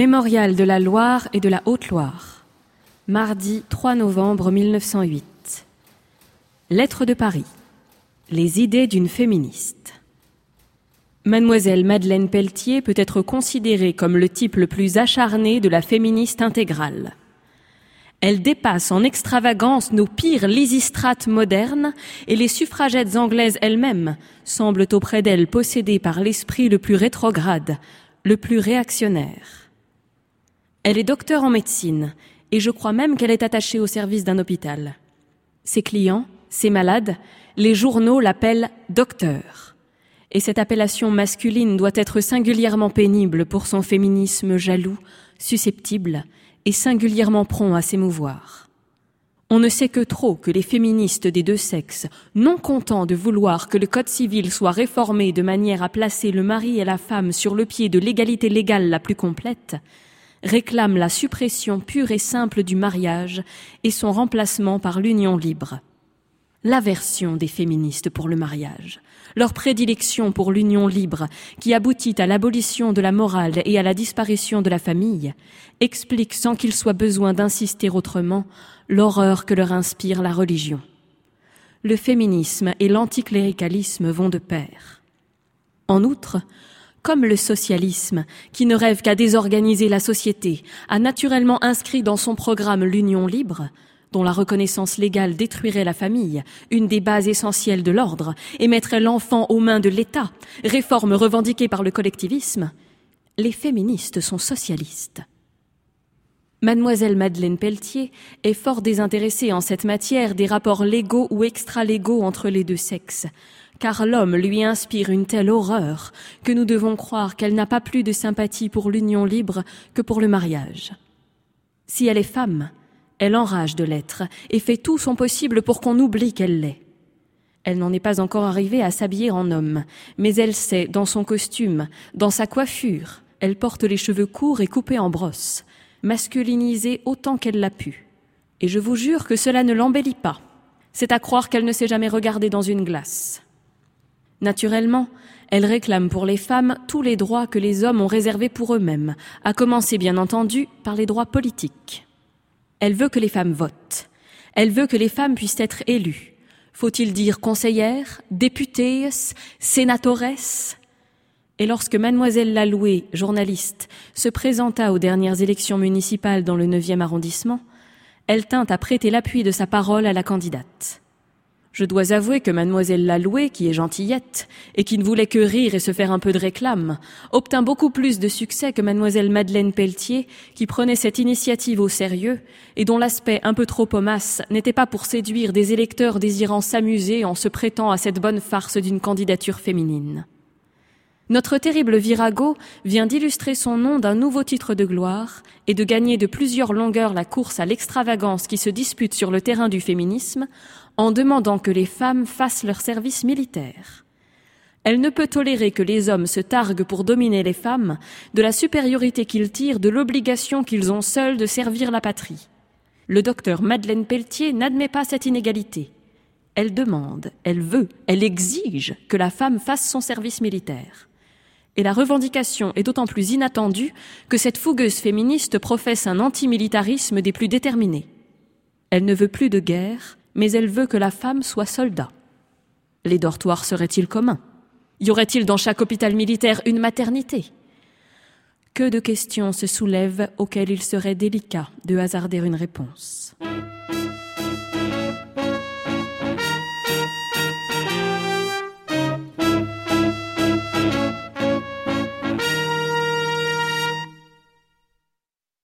Mémorial de la Loire et de la Haute-Loire. Mardi 3 novembre 1908. Lettre de Paris. Les idées d'une féministe. Mademoiselle Madeleine Pelletier peut être considérée comme le type le plus acharné de la féministe intégrale. Elle dépasse en extravagance nos pires lysistrates modernes et les suffragettes anglaises elles-mêmes semblent auprès d'elle possédées par l'esprit le plus rétrograde, le plus réactionnaire. Elle est docteur en médecine, et je crois même qu'elle est attachée au service d'un hôpital. Ses clients, ses malades, les journaux l'appellent docteur. Et cette appellation masculine doit être singulièrement pénible pour son féminisme jaloux, susceptible et singulièrement prompt à s'émouvoir. On ne sait que trop que les féministes des deux sexes, non contents de vouloir que le Code civil soit réformé de manière à placer le mari et la femme sur le pied de l'égalité légale la plus complète, réclament la suppression pure et simple du mariage et son remplacement par l'union libre. L'aversion des féministes pour le mariage, leur prédilection pour l'union libre, qui aboutit à l'abolition de la morale et à la disparition de la famille, explique sans qu'il soit besoin d'insister autrement l'horreur que leur inspire la religion. Le féminisme et l'anticléricalisme vont de pair. En outre, comme le socialisme, qui ne rêve qu'à désorganiser la société, a naturellement inscrit dans son programme l'union libre, dont la reconnaissance légale détruirait la famille, une des bases essentielles de l'ordre, et mettrait l'enfant aux mains de l'État, réforme revendiquée par le collectivisme, les féministes sont socialistes. Mademoiselle Madeleine Pelletier est fort désintéressée en cette matière des rapports légaux ou extra-légaux entre les deux sexes, car l'homme lui inspire une telle horreur que nous devons croire qu'elle n'a pas plus de sympathie pour l'union libre que pour le mariage. Si elle est femme, elle enrage de l'être et fait tout son possible pour qu'on oublie qu'elle l'est. Elle n'en est pas encore arrivée à s'habiller en homme, mais elle sait, dans son costume, dans sa coiffure, elle porte les cheveux courts et coupés en brosse, masculinisée autant qu'elle l'a pu. Et je vous jure que cela ne l'embellit pas. C'est à croire qu'elle ne s'est jamais regardée dans une glace. Naturellement, elle réclame pour les femmes tous les droits que les hommes ont réservés pour eux-mêmes, à commencer bien entendu par les droits politiques. Elle veut que les femmes votent. Elle veut que les femmes puissent être élues. Faut-il dire conseillères, députées, sénatoresses Et lorsque mademoiselle Laloué, journaliste, se présenta aux dernières élections municipales dans le 9e arrondissement, elle tint à prêter l'appui de sa parole à la candidate. Je dois avouer que mademoiselle Laloué, qui est gentillette, et qui ne voulait que rire et se faire un peu de réclame, obtint beaucoup plus de succès que mademoiselle Madeleine Pelletier, qui prenait cette initiative au sérieux, et dont l'aspect un peu trop homasse n'était pas pour séduire des électeurs désirant s'amuser en se prêtant à cette bonne farce d'une candidature féminine. Notre terrible virago vient d'illustrer son nom d'un nouveau titre de gloire et de gagner de plusieurs longueurs la course à l'extravagance qui se dispute sur le terrain du féminisme en demandant que les femmes fassent leur service militaire. Elle ne peut tolérer que les hommes se targuent pour dominer les femmes de la supériorité qu'ils tirent de l'obligation qu'ils ont seuls de servir la patrie. Le docteur Madeleine Pelletier n'admet pas cette inégalité. Elle demande, elle veut, elle exige que la femme fasse son service militaire. Et la revendication est d'autant plus inattendue que cette fougueuse féministe professe un antimilitarisme des plus déterminés. Elle ne veut plus de guerre, mais elle veut que la femme soit soldat. Les dortoirs seraient-ils communs? Y aurait-il dans chaque hôpital militaire une maternité? Que de questions se soulèvent auxquelles il serait délicat de hasarder une réponse.